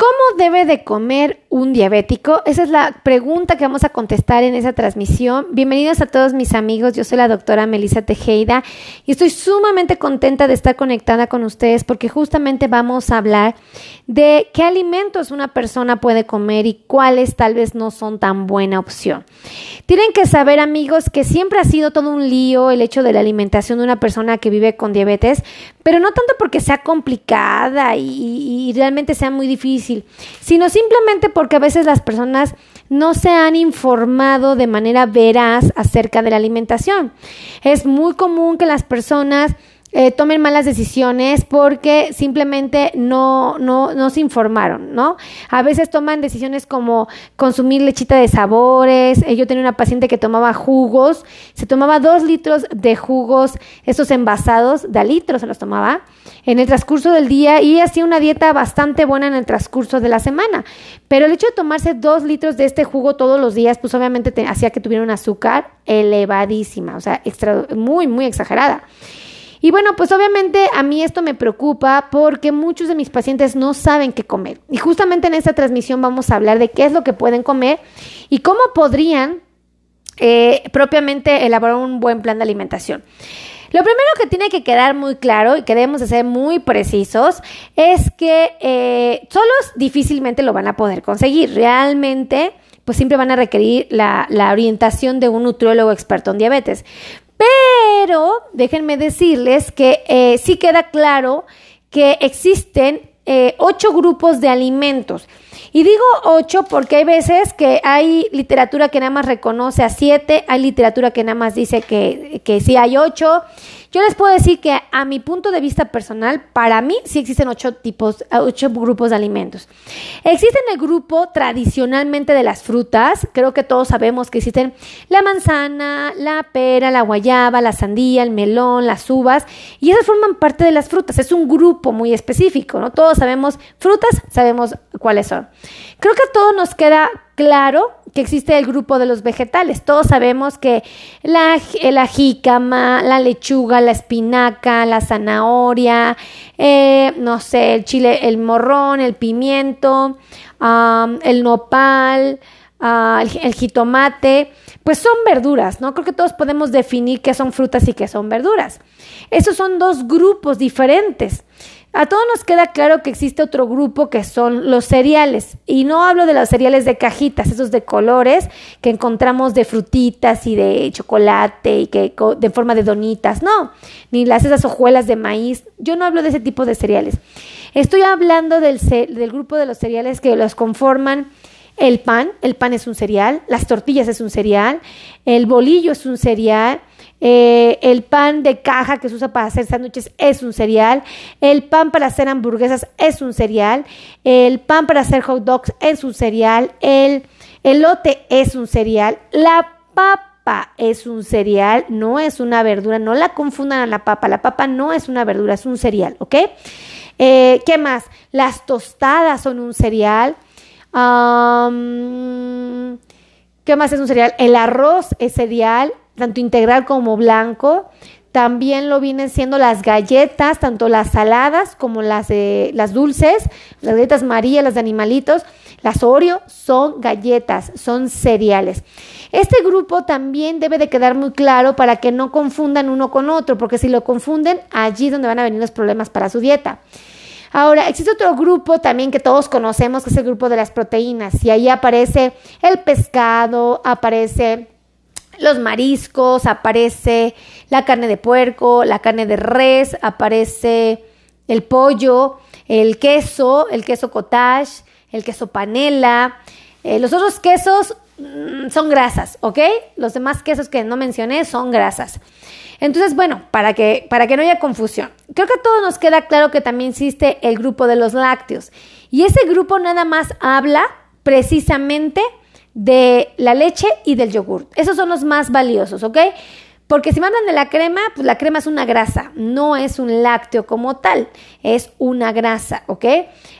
¿Cómo debe de comer un diabético? Esa es la pregunta que vamos a contestar en esa transmisión. Bienvenidos a todos mis amigos. Yo soy la doctora Melissa Tejeda y estoy sumamente contenta de estar conectada con ustedes porque justamente vamos a hablar de qué alimentos una persona puede comer y cuáles tal vez no son tan buena opción. Tienen que saber, amigos, que siempre ha sido todo un lío el hecho de la alimentación de una persona que vive con diabetes, pero no tanto porque sea complicada y, realmente sea muy difícil sino simplemente porque a veces las personas no se han informado de manera veraz acerca de la alimentación. Es muy común que las personas eh, tomen malas decisiones porque simplemente no, no, no se informaron, ¿no? A veces toman decisiones como consumir lechita de sabores. Eh, yo tenía una paciente que tomaba jugos, se tomaba dos litros de jugos, esos envasados, de litros se los tomaba en el transcurso del día y hacía una dieta bastante buena en el transcurso de la semana. Pero el hecho de tomarse dos litros de este jugo todos los días, pues obviamente hacía que tuviera un azúcar elevadísima, o sea, extra, muy, muy exagerada. Y bueno, pues obviamente a mí esto me preocupa porque muchos de mis pacientes no saben qué comer. Y justamente en esta transmisión vamos a hablar de qué es lo que pueden comer y cómo podrían eh, propiamente elaborar un buen plan de alimentación. Lo primero que tiene que quedar muy claro y que debemos de ser muy precisos es que eh, solos difícilmente lo van a poder conseguir. Realmente, pues siempre van a requerir la, la orientación de un nutriólogo experto en diabetes. Pero déjenme decirles que eh, sí queda claro que existen eh, ocho grupos de alimentos. Y digo ocho porque hay veces que hay literatura que nada más reconoce a siete, hay literatura que nada más dice que, que sí hay ocho. Yo les puedo decir que a mi punto de vista personal, para mí sí existen ocho tipos, ocho grupos de alimentos. Existen el grupo tradicionalmente de las frutas, creo que todos sabemos que existen la manzana, la pera, la guayaba, la sandía, el melón, las uvas, y esas forman parte de las frutas, es un grupo muy específico, ¿no? Todos sabemos frutas, sabemos cuáles son. Creo que a todos nos queda claro que existe el grupo de los vegetales. Todos sabemos que la, la jícama, la lechuga, la espinaca, la zanahoria, eh, no sé, el chile, el morrón, el pimiento, el nopal, ah, el, el, jitomate, pues son verduras, ¿no? Creo que todos podemos definir qué son frutas y qué son verduras. Esos son dos grupos diferentes. A todos nos queda claro que existe otro grupo que son los cereales. Y no hablo de los cereales de cajitas, esos de colores que encontramos de frutitas y de chocolate y que de forma de donitas. No, ni las esas hojuelas de maíz. Yo no hablo de ese tipo de cereales. Estoy hablando del, del grupo de los cereales que los conforman el pan. El pan es un cereal. Las tortillas es un cereal. El bolillo es un cereal eh, el pan de caja que se usa para hacer sándwiches es un cereal. El pan para hacer hamburguesas es un cereal. El pan para hacer hot dogs es un cereal. El elote es un cereal. La papa es un cereal, no es una verdura. No la confundan a la papa. La papa no es una verdura, es un cereal, ¿ok? Eh, ¿Qué más? Las tostadas son un cereal. ¿Qué más es un cereal? El arroz es cereal tanto integral como blanco. También lo vienen siendo las galletas, tanto las saladas como las, las dulces, las galletas María, las de animalitos, las Oreo, son galletas, son cereales. Este grupo también debe de quedar muy claro para que no confundan uno con otro, porque si lo confunden, allí es donde van a venir los problemas para su dieta. Ahora, existe otro grupo también que todos conocemos, que es el grupo de las proteínas, y ahí aparece el pescado, aparece los mariscos, aparece la carne de puerco, la carne de res, aparece el pollo, el queso, el queso cottage, el queso panela. Eh, los otros quesos mm, son grasas, ¿ok? Los demás quesos que no mencioné son grasas. Entonces, bueno, para que, para que no haya confusión, creo que a todos nos queda claro que también existe el grupo de los lácteos. Y ese grupo nada más habla precisamente de la leche y del yogur. Esos son los más valiosos, ¿ok? Porque si me hablan de la crema, pues la crema es una grasa, no es un lácteo como tal, es una grasa, ¿ok?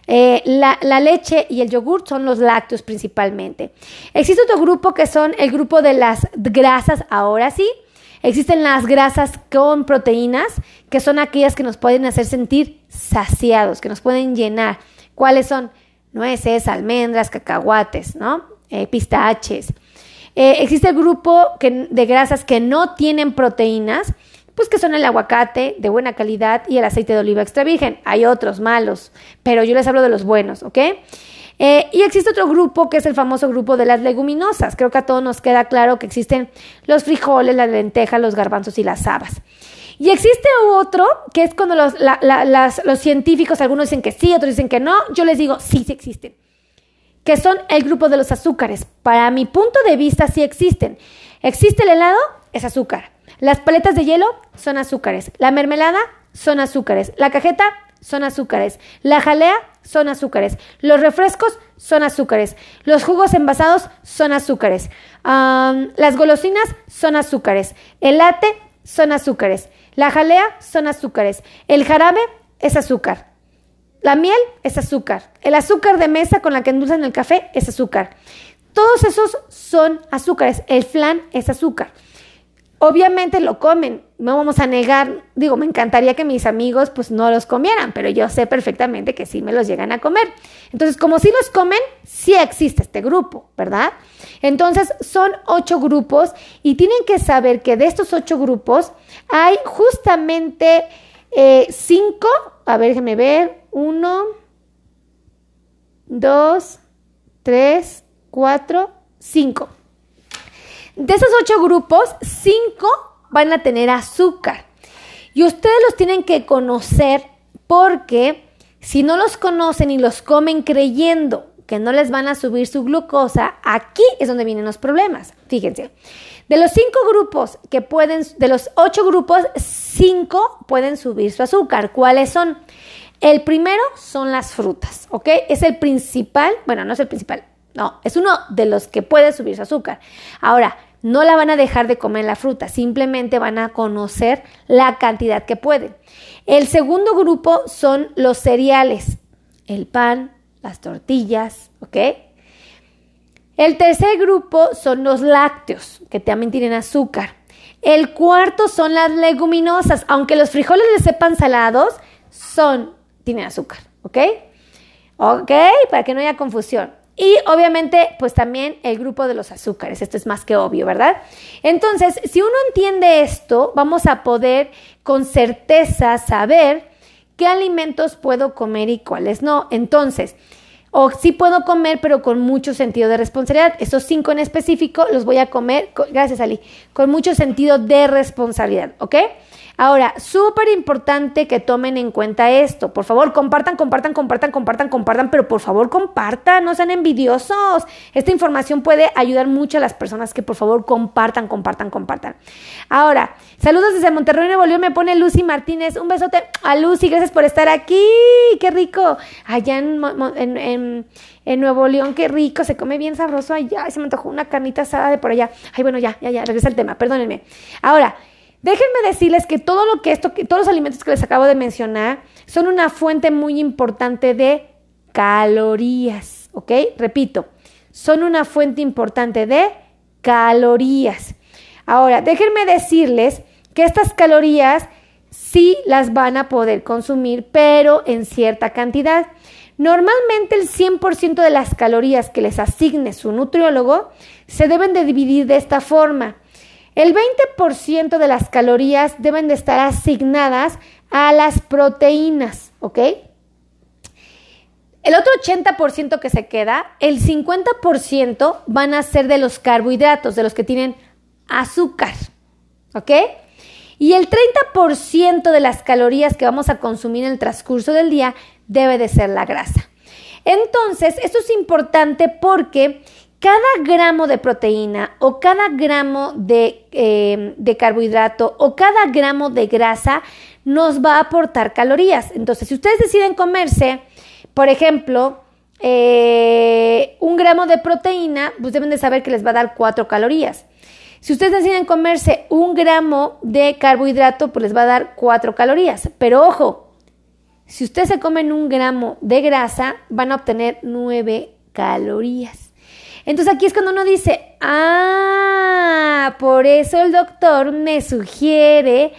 Eh, la, la, leche y el yogur son los lácteos principalmente. Existe otro grupo que son el grupo de las grasas, ahora sí. Existen las grasas con proteínas, que son aquellas que nos pueden hacer sentir saciados, que nos pueden llenar. ¿Cuáles son? nueces, almendras, cacahuates, ¿no? Eh, pistaches. Eh, existe el grupo de grasas que no tienen proteínas, pues que son el aguacate de buena calidad y el aceite de oliva extra virgen. Hay otros malos, pero yo les hablo de los buenos, ¿ok? Eh, y existe otro grupo que es el famoso grupo de las leguminosas. Creo que a todos nos queda claro que existen los frijoles, las lentejas, los garbanzos y las habas. Y existe otro que es cuando los, los científicos, algunos dicen que sí, otros dicen que no. Yo les digo, sí, sí existen que son el grupo de los azúcares. Para mi punto de vista sí existen. Existe el helado, es azúcar. Las paletas de hielo son azúcares. La mermelada son azúcares. La cajeta son azúcares. La jalea son azúcares. Los refrescos son azúcares. Los jugos envasados son azúcares. las golosinas son azúcares. El latte son azúcares. La jalea son azúcares. El jarabe es azúcar. La miel es azúcar. El azúcar de mesa con la que endulzan el café es azúcar. Todos esos son azúcares. El flan es azúcar. Obviamente lo comen, no vamos a negar, digo, me encantaría que mis amigos pues no los comieran, pero yo sé perfectamente que sí me los llegan a comer. Entonces, como sí los comen, sí existe este grupo, ¿verdad? Entonces, son ocho grupos y tienen que saber que de estos ocho grupos hay justamente eh, cinco, a ver, déjenme ver, uno, dos, tres, cuatro, cinco. De esos ocho grupos, cinco van a tener azúcar. Y ustedes los tienen que conocer porque si no los conocen y los comen creyendo que no les van a subir su glucosa, aquí es donde vienen los problemas. Fíjense, de los cinco grupos que pueden, de los ocho grupos, cinco pueden subir su azúcar. ¿Cuáles son? El primero son las frutas, ¿ok? Es el principal, bueno, no es el principal, no, es uno de los que puede subir su azúcar. Ahora, no la van a dejar de comer la fruta, simplemente van a conocer la cantidad que pueden. El segundo grupo son los cereales, el pan, las tortillas, ¿ok? El tercer grupo son los lácteos, que también tienen azúcar. El cuarto son las leguminosas, aunque los frijoles les sepan salados, son tiene azúcar, ¿ok? ¿Ok? Para que no haya confusión. Y obviamente, pues también el grupo de los azúcares. Esto es más que obvio, ¿verdad? Entonces, si uno entiende esto, vamos a poder con certeza saber qué alimentos puedo comer y cuáles no. Entonces, o sí puedo comer, pero con mucho sentido de responsabilidad. Estos cinco en específico los voy a comer, gracias Ali, con mucho sentido de responsabilidad, ¿ok? Ahora, súper importante que tomen en cuenta esto. Por favor, compartan, compartan, compartan, compartan, compartan, pero por favor compartan, no sean envidiosos. Esta información puede ayudar mucho a las personas que por favor compartan, compartan, compartan. Ahora, saludos desde Monterrey, Nuevo León, me pone Lucy Martínez. Un besote a Lucy, gracias por estar aquí. Qué rico. Allá en, Nuevo León, qué rico, se come bien sabroso allá. se me antojó una carnita asada de por allá. Ay, bueno, ya, ya, ya, regresa el tema, perdónenme. Ahora, Déjenme decirles que todo lo que esto, todos los alimentos que les acabo de mencionar son una fuente muy importante de calorías, ¿ok? Repito, son una fuente importante de calorías. Ahora, déjenme decirles que estas calorías sí las van a poder consumir, pero en cierta cantidad. Normalmente el 100% de las calorías que les asigne su nutriólogo se deben de dividir de esta forma. El 20% de las calorías deben de estar asignadas a las proteínas, ¿ok? El otro 80% que se queda, el 50% van a ser de los carbohidratos, de los que tienen azúcar, ¿ok? Y el 30% de las calorías que vamos a consumir en el transcurso del día debe de ser la grasa. Entonces, esto es importante porque cada gramo de proteína o cada gramo eh, de, carbohidrato o cada gramo de grasa nos va a aportar calorías. Entonces, si ustedes deciden comerse, por ejemplo, eh, un gramo de proteína, pues deben de saber que les va a dar 4 calorías. Si ustedes deciden comerse un gramo de carbohidrato, pues les va a dar 4 calorías. Pero ojo, si ustedes se comen un gramo de grasa, van a obtener 9 calorías. Entonces aquí es cuando uno dice, ah, por eso el doctor me sugiere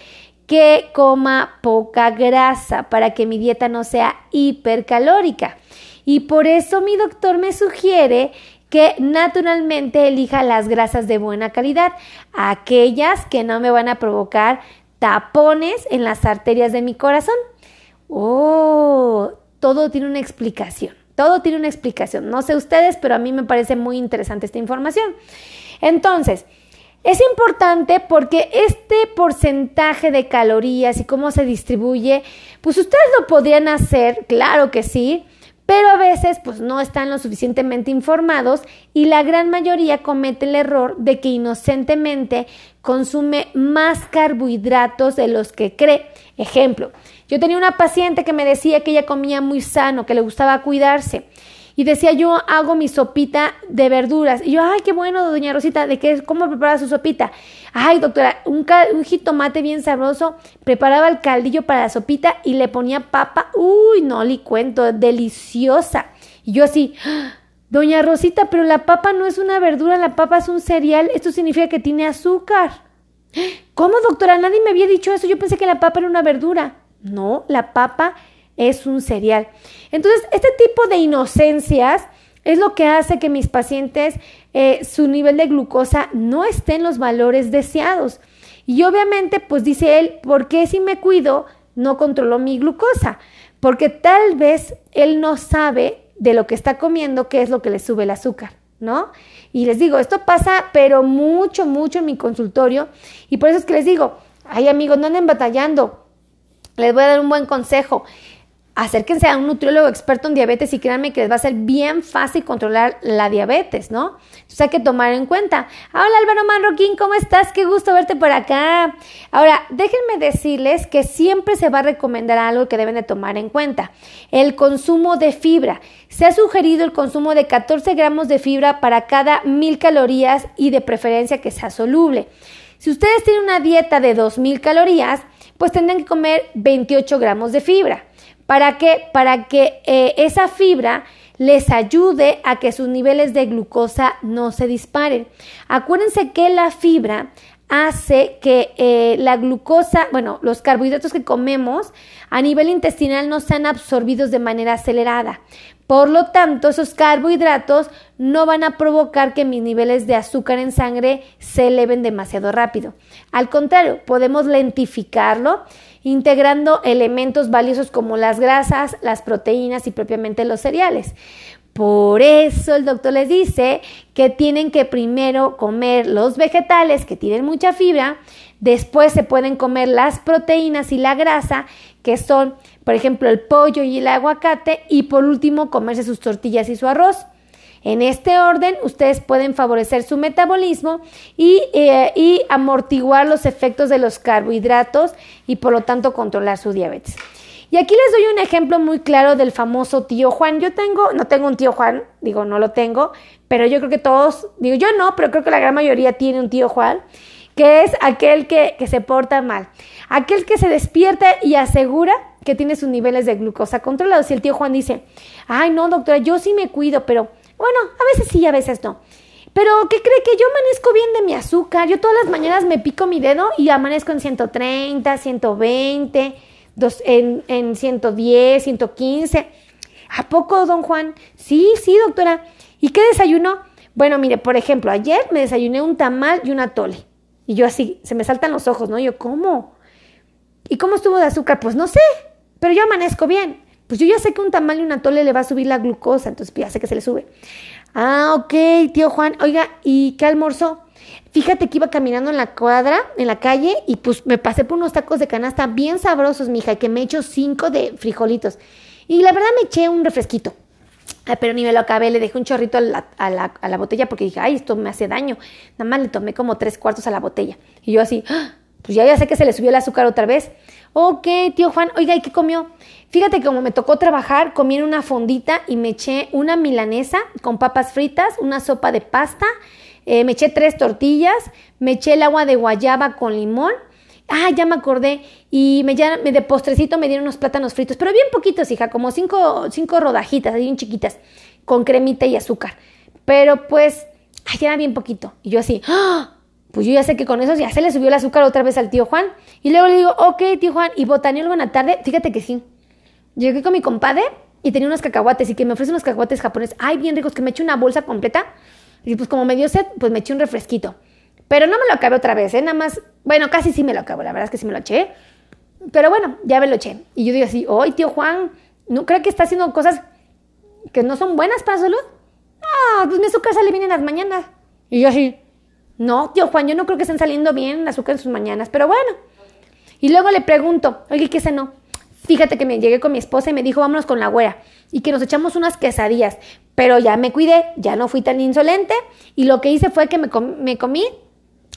que coma poca grasa para que mi dieta no sea hipercalórica. Y por eso mi doctor me sugiere que naturalmente elija las grasas de buena calidad, aquellas que no me van a provocar tapones en las arterias de mi corazón. Oh, todo tiene una explicación. Todo tiene una explicación. No sé ustedes, pero a mí me parece muy interesante esta información. Entonces, es importante porque este porcentaje de calorías y cómo se distribuye, pues ustedes lo podrían hacer, claro que sí, pero a veces pues no están lo suficientemente informados y la gran mayoría comete el error de que inocentemente consume más carbohidratos de los que cree. Ejemplo, yo tenía una paciente que me decía que ella comía muy sano, que le gustaba cuidarse. Y decía yo hago mi sopita de verduras. Y yo, ay, qué bueno, doña Rosita, ¿de qué, cómo prepara su sopita? Ay, doctora, un, un jitomate bien sabroso. Preparaba el caldillo para la sopita y le ponía papa. Uy, no le cuento, deliciosa. Y yo así, doña Rosita, pero la papa no es una verdura, la papa es un cereal. Esto significa que tiene azúcar. ¿Cómo, doctora? Nadie me había dicho eso. Yo pensé que la papa era una verdura. No, la papa es un cereal. Entonces, este tipo de inocencias es lo que hace que mis pacientes, eh, su nivel de glucosa no esté en los valores deseados. Y obviamente, pues dice él, ¿por qué si me cuido no controlo mi glucosa? Porque tal vez él no sabe de lo que está comiendo qué es lo que le sube el azúcar, ¿no? Y les digo, esto pasa, pero mucho, mucho en mi consultorio. Y por eso es que les digo, ay amigos, no anden batallando. Les voy a dar un buen consejo acérquense a un nutriólogo experto en diabetes y créanme que les va a ser bien fácil controlar la diabetes, ¿no? Entonces hay que tomar en cuenta. Hola Álvaro Manroquín, ¿cómo estás? Qué gusto verte por acá. Ahora, déjenme decirles que siempre se va a recomendar algo que deben de tomar en cuenta. El consumo de fibra. Se ha sugerido el consumo de 14 gramos de fibra para cada mil calorías y de preferencia que sea soluble. Si ustedes tienen una dieta de 2000 calorías, pues tendrán que comer 28 gramos de fibra. ¿Para qué? Para que eh, esa fibra les ayude a que sus niveles de glucosa no se disparen. Acuérdense que la fibra hace que eh, la glucosa, bueno, los carbohidratos que comemos a nivel intestinal no sean absorbidos de manera acelerada. Por lo tanto, esos carbohidratos no van a provocar que mis niveles de azúcar en sangre se eleven demasiado rápido. Al contrario, podemos lentificarlo integrando elementos valiosos como las grasas, las proteínas y propiamente los cereales. Por eso el doctor les dice que tienen que primero comer los vegetales que tienen mucha fibra, después se pueden comer las proteínas y la grasa, que son, por ejemplo, el pollo y el aguacate, y por último comerse sus tortillas y su arroz. En este orden, ustedes pueden favorecer su metabolismo eh, y, amortiguar los efectos de los carbohidratos y por lo tanto controlar su diabetes. Y aquí les doy un ejemplo muy claro del famoso tío Juan. Yo tengo, no tengo un tío Juan, digo, no lo tengo, pero yo creo que todos, digo, yo no, pero creo que la gran mayoría tiene un tío Juan, que es aquel que, que se porta mal, aquel que se despierta y asegura que tiene sus niveles de glucosa controlados. Y el tío Juan dice, ay, no, doctora, yo sí me cuido, pero bueno, a veces sí, a veces no. Pero, ¿qué cree que yo amanezco bien de mi azúcar? Yo todas las mañanas me pico mi dedo y amanezco en 130, 120, dos, en, en 110, 115. ¿A poco, don Juan? Sí, sí, doctora. ¿Y qué desayuno? Bueno, mire, por ejemplo, ayer me desayuné un tamal y un atole. Y yo así, se me saltan los ojos, ¿no? Yo, ¿cómo? ¿Y cómo estuvo de azúcar? Pues no sé, pero yo amanezco bien pues yo ya sé que un tamal y un atole le va a subir la glucosa, entonces ya sé que se le sube. Ah, ok, tío Juan, oiga, ¿y qué almorzó? Fíjate que iba caminando en la cuadra, en la calle, y pues me pasé por unos tacos de canasta bien sabrosos, mija, que me he hecho cinco de frijolitos. Y la verdad me eché un refresquito. pero ni me lo acabé, le dejé un chorrito a la, a, la, a la, botella porque dije, ay, esto me hace daño. Nada más le tomé como tres cuartos a la botella. Y yo así, ¡Ah! Pues ya, ya sé que se le subió el azúcar otra vez. Ok, tío Juan, oiga, ¿y qué comió? Fíjate que como me tocó trabajar, comí en una fondita y me eché una milanesa con papas fritas, una sopa de pasta, eh, me eché tres tortillas, me eché el agua de guayaba con limón. Ah, ya me acordé. Y me, ya, de postrecito me dieron unos plátanos fritos, pero bien poquitos, hija, como cinco, cinco rodajitas, bien chiquitas, con cremita y azúcar. Pero pues, ay, era bien poquito. Y yo así, ¡ah! Pues yo ya sé que con eso ya se le subió el azúcar otra vez al tío Juan. Y luego le digo, ok, tío Juan, ¿y en la tarde? Fíjate que sí. Llegué con mi compadre y tenía unos cacahuates y que me ofrece unos cacahuates japoneses. Ay, bien ricos, que me eché una bolsa completa. Y pues como me dio sed, pues me eché un refresquito. Pero no me lo acabé otra vez, ¿eh? Nada más, bueno, casi sí me lo acabo, la verdad es que sí me lo eché. Pero bueno, ya me lo eché. Y yo digo así, ¡ay, tío Juan! ¿No cree que está haciendo cosas que no son buenas para la salud? Ah, pues mi azúcar sale bien en las mañanas. Y yo así, no, tío Juan, yo no creo que estén saliendo bien el azúcar en sus mañanas, pero bueno. Y luego le pregunto, oye, ¿qué cenó? Fíjate que me llegué con mi esposa y me dijo, vámonos con la güera. Y que nos echamos unas quesadillas. Pero ya me cuidé, ya no fui tan insolente. Y lo que hice fue que me, comí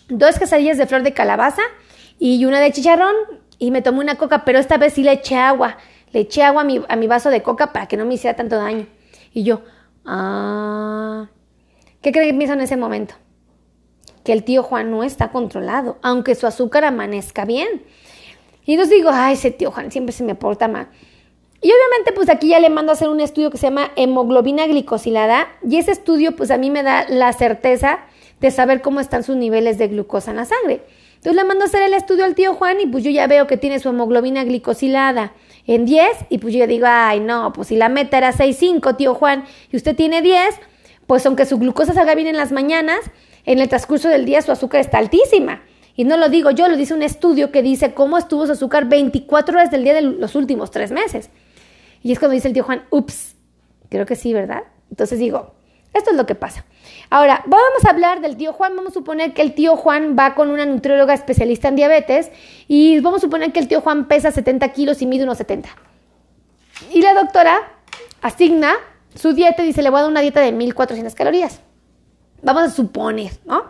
dos quesadillas de flor de calabaza y una de chicharrón y me tomé una coca, pero esta vez sí le eché agua. Le eché agua a mi, a mi vaso de coca para que no me hiciera tanto daño. Y yo, ah, ¿qué creen que pienso en ese momento? Que el tío Juan no está controlado, aunque su azúcar amanezca bien. Y entonces digo, ay, ese tío Juan siempre se me porta mal. Y obviamente, pues aquí ya le mando a hacer un estudio que se llama hemoglobina glicosilada. Y ese estudio, pues a mí me da la certeza de saber cómo están sus niveles de glucosa en la sangre. Entonces le mando a hacer el estudio al tío Juan y pues yo ya veo que tiene su hemoglobina glicosilada en 10 y pues yo ya digo, ay no, pues si la meta era 6,5 tío Juan y usted tiene 10, pues aunque su glucosa salga bien en las mañanas, en el transcurso del día su azúcar está altísima. Y no lo digo yo, lo dice un estudio que dice cómo estuvo su azúcar 24 horas del día de los últimos tres meses. Y es cuando dice el tío Juan, ups, creo que sí, ¿verdad? Entonces digo, esto es lo que pasa. Ahora, vamos a hablar del tío Juan. Vamos a suponer que el tío Juan va con una nutrióloga especialista en diabetes y vamos a suponer que el tío Juan pesa 70 kilos y mide unos 70. Y la doctora asigna su dieta y dice, le voy a dar una dieta de 1400 calorías. Vamos a suponer, ¿no?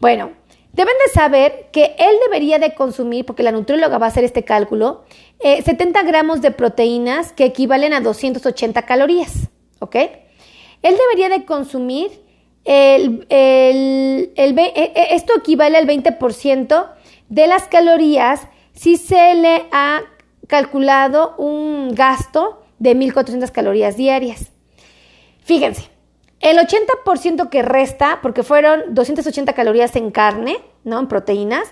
Bueno, deben de saber que él debería de consumir, porque la nutrióloga va a hacer este cálculo, 70 eh, gramos de proteínas que equivalen a 280 calorías, ¿ok? Él debería de consumir el, el, el, e, e, esto equivale al 20% de las calorías si se le ha calculado un gasto de 1.400 calorías diarias. Fíjense, el 80% que resta, porque fueron 280 calorías en carne, ¿no? En proteínas,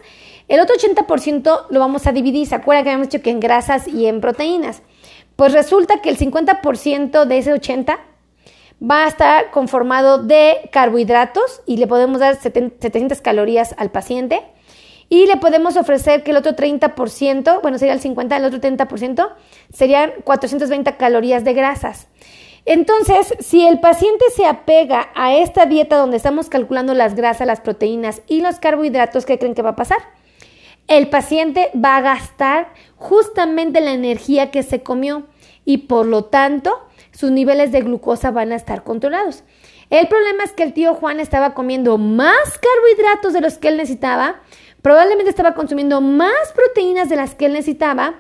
el otro 80% lo vamos a dividir. ¿Se acuerdan que habíamos dicho que en grasas y en proteínas? Pues resulta que el 50% de ese 80 va a estar conformado de carbohidratos y le podemos dar 700 calorías al paciente y le podemos ofrecer que el otro 30%, bueno, sería el 50, el otro 30% serían 420 calorías de grasas. Entonces, si el paciente se apega a esta dieta donde estamos calculando las grasas, las proteínas y los carbohidratos, ¿qué creen que va a pasar? El paciente va a gastar justamente la energía que se comió y por lo tanto sus niveles de glucosa van a estar controlados. El problema es que el tío Juan estaba comiendo más carbohidratos de los que él necesitaba, probablemente estaba consumiendo más proteínas de las que él necesitaba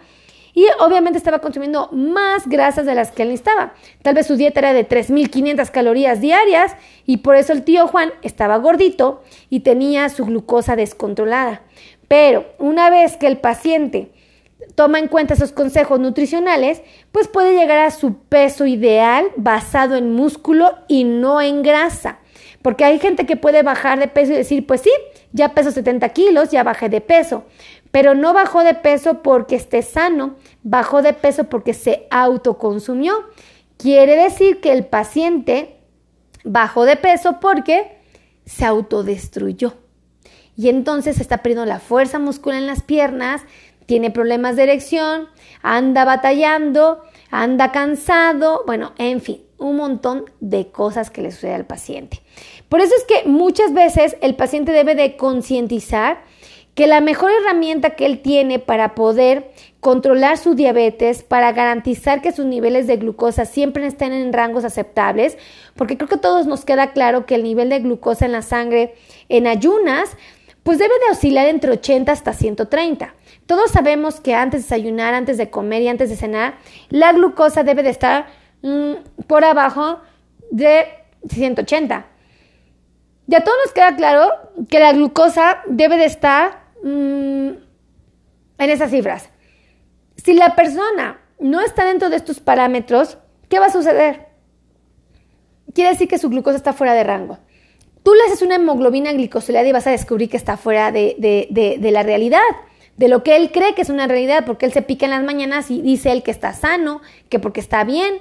y obviamente estaba consumiendo más grasas de las que él necesitaba. Tal vez su dieta era de 3.500 calorías diarias y por eso el tío Juan estaba gordito y tenía su glucosa descontrolada. Pero una vez que el paciente toma en cuenta esos consejos nutricionales, pues puede llegar a su peso ideal basado en músculo y no en grasa. Porque hay gente que puede bajar de peso y decir, pues sí, ya peso 70 kilos, ya bajé de peso. Pero no bajó de peso porque esté sano, bajó de peso porque se autoconsumió. Quiere decir que el paciente bajó de peso porque se autodestruyó. Y entonces está perdiendo la fuerza muscular en las piernas, tiene problemas de erección, anda batallando, anda cansado, bueno, en fin, un montón de cosas que le sucede al paciente. Por eso es que muchas veces el paciente debe de concientizar que la mejor herramienta que él tiene para poder controlar su diabetes, para garantizar que sus niveles de glucosa siempre estén en rangos aceptables, porque creo que a todos nos queda claro que el nivel de glucosa en la sangre en ayunas, pues debe de oscilar entre 80 hasta 130. Todos sabemos que antes de desayunar, antes de comer y antes de cenar, la glucosa debe de estar mm, por abajo de 180. Ya todos nos queda claro que la glucosa debe de estar mm, en esas cifras. Si la persona no está dentro de estos parámetros, ¿qué va a suceder? Quiere decir que su glucosa está fuera de rango. tú le haces una hemoglobina glicosilada y vas a descubrir que está fuera de, la realidad, de lo que él cree que es una realidad, porque él se pica en las mañanas y dice él que está sano, que porque está bien.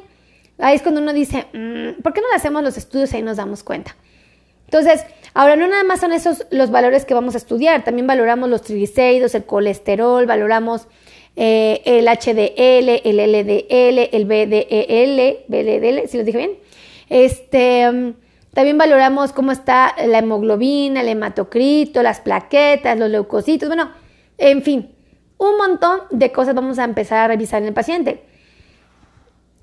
Ahí es cuando uno dice, mm, ¿por qué no le hacemos los estudios y ahí nos damos cuenta? Entonces, ahora no nada más son esos los valores que vamos a estudiar, también valoramos los triglicéridos, el colesterol, valoramos eh, el HDL, el LDL, el BDL, BDL, si lo dije bien. Este, mm, también valoramos cómo está la hemoglobina, el hematocrito, las plaquetas, los leucocitos, bueno, en fin, un montón de cosas vamos a empezar a revisar en el paciente.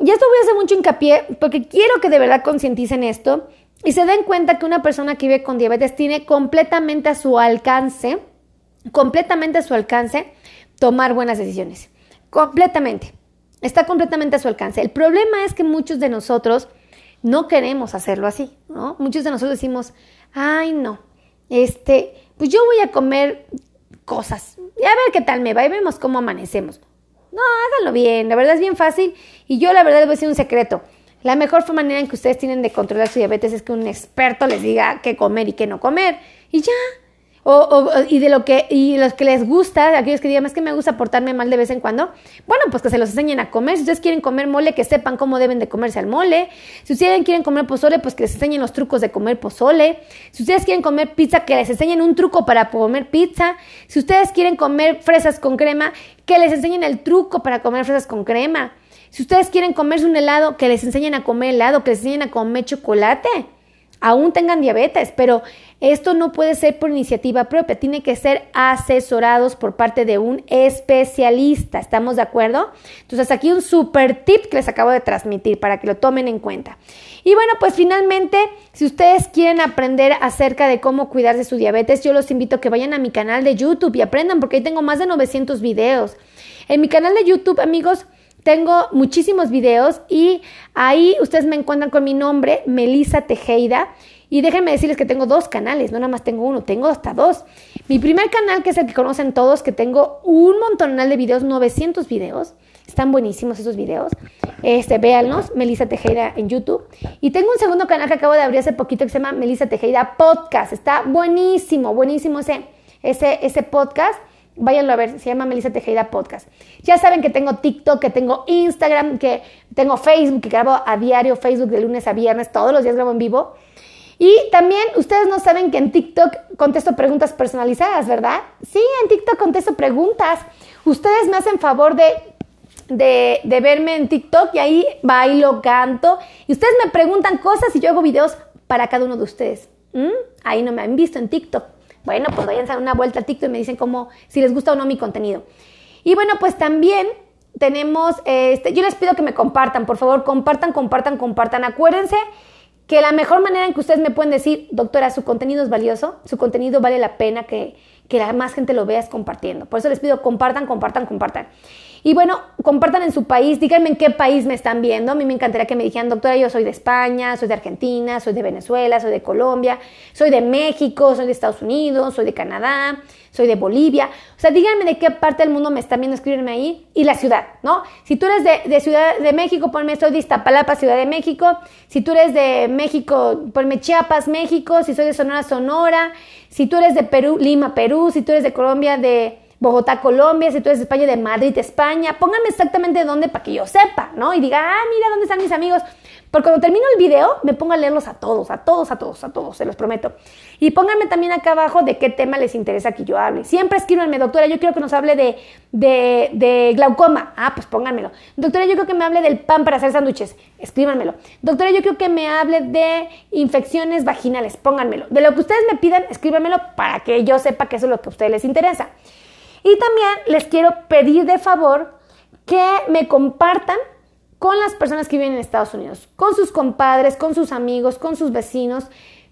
Y esto voy a hacer mucho hincapié porque quiero que de verdad concienticen esto y se den cuenta que una persona que vive con diabetes tiene completamente a su alcance, completamente a su alcance, tomar buenas decisiones. Completamente. Está completamente a su alcance. El problema es que muchos de nosotros no queremos hacerlo así, ¿no? Muchos de nosotros decimos, ay, no, este, pues yo voy a comer cosas y a ver qué tal me va y vemos cómo amanecemos. No, háganlo bien, la verdad es bien fácil y yo la verdad les voy a decir un secreto. La mejor manera en que ustedes tienen de controlar su diabetes es que un experto les diga qué comer y qué no comer. Y ya. O, y de lo que y los que les gusta, aquellos que digan, es que me gusta portarme mal de vez en cuando, bueno, pues que se los enseñen a comer. Si ustedes quieren comer mole, que sepan cómo deben de comerse al mole. Si ustedes quieren comer pozole, pues que les enseñen los trucos de comer pozole. Si ustedes quieren comer pizza, que les enseñen un truco para comer pizza. Si ustedes quieren comer fresas con crema, que les enseñen el truco para comer fresas con crema. Si ustedes quieren comerse un helado, que les enseñen a comer helado, que les enseñen a comer chocolate. Aún tengan diabetes, pero esto no puede ser por iniciativa propia, tiene que ser asesorados por parte de un especialista. ¿Estamos de acuerdo? Entonces aquí un super tip que les acabo de transmitir para que lo tomen en cuenta. Y bueno, pues finalmente, si ustedes quieren aprender acerca de cómo cuidar de su diabetes, yo los invito a que vayan a mi canal de YouTube y aprendan porque ahí tengo más de 900 videos. En mi canal de YouTube, amigos, tengo muchísimos videos y ahí ustedes me encuentran con mi nombre, Melisa Tejeda. Y déjenme decirles que tengo dos canales, no nada más tengo uno, tengo hasta dos. Mi primer canal, que es el que conocen todos, que tengo un montonal de videos, 900 videos. Están buenísimos esos videos. Este, véanlos, Melisa Tejeda en YouTube. Y tengo un segundo canal que acabo de abrir hace poquito que se llama Melisa Tejeda Podcast. Está buenísimo, buenísimo ese, ese, ese podcast. Váyanlo a ver, se llama Melissa Tejeda Podcast. Ya saben que tengo TikTok, que tengo Instagram, que tengo Facebook, que grabo a diario Facebook de lunes a viernes, todos los días grabo en vivo. Y también ustedes no saben que en TikTok contesto preguntas personalizadas, ¿verdad? Sí, en TikTok contesto preguntas. Ustedes me hacen favor de, de, verme en TikTok y ahí bailo, canto. Y ustedes me preguntan cosas y yo hago videos para cada uno de ustedes. ¿Mm? Ahí no me han visto en TikTok. Bueno, pues vayan a dar una vuelta a TikTok y me dicen cómo, si les gusta o no mi contenido. Y bueno, pues también tenemos, este, yo les pido que me compartan, por favor, compartan, compartan, compartan. Acuérdense que la mejor manera en que ustedes me pueden decir, doctora, su contenido es valioso, su contenido vale la pena que, que la más gente lo vea es compartiendo. Por eso les pido, compartan, compartan, compartan. Y bueno, compartan en su país, díganme en qué país me están viendo. A mí me encantaría que me dijeran, doctora, yo soy de España, soy de Argentina, soy de Venezuela, soy de Colombia, soy de México, soy de Estados Unidos, soy de Canadá, soy de Bolivia. O sea, díganme de qué parte del mundo me están viendo, escribirme ahí y la ciudad, ¿no? Si tú eres de, de Ciudad de México, ponme soy de Iztapalapa, Ciudad de México. Si tú eres de México, ponme Chiapas, México. Si soy de Sonora, Sonora. Si tú eres de Perú, Lima, Perú. Si tú eres de Colombia, de Bogotá, Colombia, si tú eres de España, de Madrid, España, pónganme exactamente dónde para que yo sepa, ¿no? Y diga, ah, mira dónde están mis amigos. Porque cuando termino el video, me pongo a leerlos a todos, a todos, a todos, a todos, se los prometo. Y pónganme también acá abajo de qué tema les interesa que yo hable. Siempre escríbanme, doctora, yo quiero que nos hable de, de, de glaucoma. Ah, pues pónganmelo. Doctora, yo creo que me hable del pan para hacer sándwiches. Escríbanmelo. Doctora, yo creo que me hable de infecciones vaginales. Pónganmelo. De lo que ustedes me pidan, escríbanmelo para que yo sepa que eso es lo que a ustedes les interesa. Y también les quiero pedir de favor que me compartan con las personas que viven en Estados Unidos, con sus compadres, con sus amigos, con sus vecinos,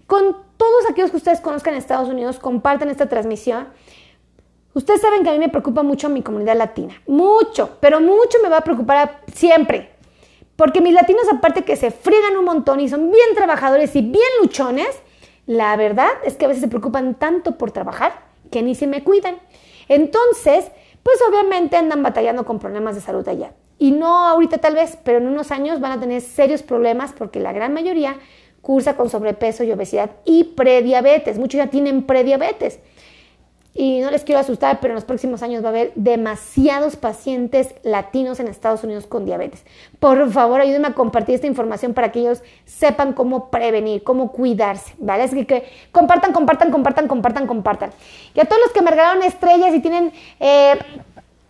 con todos aquellos que ustedes conozcan en Estados Unidos, compartan esta transmisión. Ustedes saben que a mí me preocupa mucho mi comunidad latina, mucho, pero mucho me va a preocupar siempre. Porque mis latinos, aparte que se friegan un montón y son bien trabajadores y bien luchones, la verdad es que a veces se preocupan tanto por trabajar que ni se me cuidan. Entonces, pues obviamente andan batallando con problemas de salud allá. Y no ahorita tal vez, pero en unos años van a tener serios problemas porque la gran mayoría cursa con sobrepeso y obesidad y prediabetes. Muchos ya tienen prediabetes. Y no les quiero asustar, pero en los próximos años va a haber demasiados pacientes latinos en Estados Unidos con diabetes. Por favor, ayúdenme a compartir esta información para que ellos sepan cómo prevenir, cómo cuidarse, ¿vale? Así que, compartan, compartan, compartan, compartan, compartan. Y a todos los que me regalaron estrellas y tienen... Eh,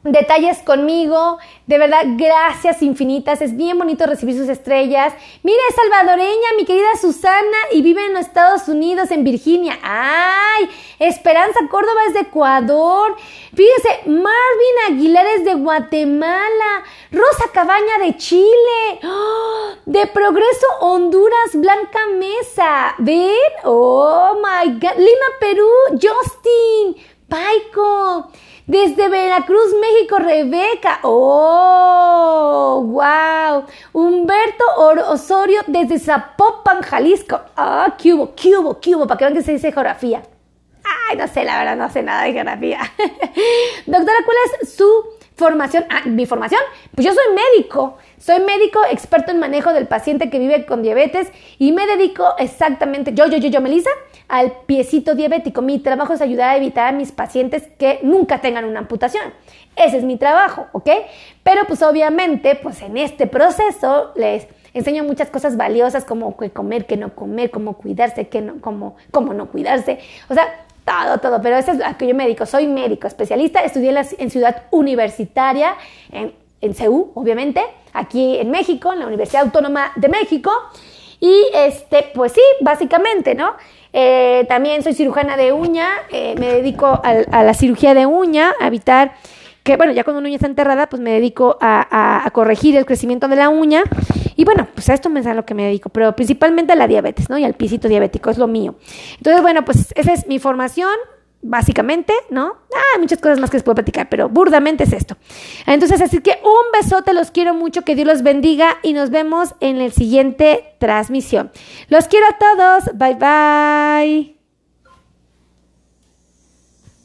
detalles conmigo. De verdad, gracias infinitas. Es bien bonito recibir sus estrellas. Mira, es salvadoreña, mi querida Susana, y vive en los Estados Unidos, en Virginia. ¡Ay! Esperanza Córdoba es de Ecuador. Fíjese, Marvin Aguilar es de Guatemala. Rosa Cabaña de Chile. ¡Oh! De Progreso Honduras, Blanca Mesa. ¿Ven? Oh my God. Lima, Perú, Justin. Paico. Desde Veracruz, México, Rebeca. ¡Oh! ¡Wow! Humberto Osorio desde Zapopan, Jalisco. ¡Ah! ¡Qué hubo, qué hubo, qué hubo! Para que vean que se dice geografía. Ay, no sé, la verdad, no sé nada de geografía. Doctora, ¿cuál es su formación? Ah, mi formación. Pues yo soy médico. Soy médico experto en manejo del paciente que vive con diabetes y me dedico exactamente, yo, yo, yo, yo, Melissa, al piecito diabético. Mi trabajo es ayudar a evitar a mis pacientes que nunca tengan una amputación. Ese es mi trabajo, ¿ok? Pero pues obviamente, pues en este proceso les enseño muchas cosas valiosas como qué comer, qué no comer, cómo cuidarse, qué no, cómo, cómo no cuidarse. O sea, todo, todo, pero eso es a que yo me dedico. Soy médico especialista, estudié en Ciudad Universitaria, en, en CEU, obviamente, aquí en México, en la Universidad Autónoma de México. Y este, pues sí, básicamente, ¿no? Eh, también soy cirujana de uña, eh, me dedico a, la cirugía de uña, a evitar que, bueno, ya cuando una uña está enterrada, pues me dedico a, a, corregir el crecimiento de la uña. Y bueno, pues a esto me es a lo que me dedico, pero principalmente a la diabetes, ¿no? Y al pisito diabético, es lo mío. Entonces, bueno, pues esa es mi formación básicamente, ¿no? Ah, hay muchas cosas más que les puedo platicar, pero burdamente es esto. Entonces, así que un besote, los quiero mucho, que Dios los bendiga y nos vemos en el siguiente transmisión. Los quiero a todos, bye bye.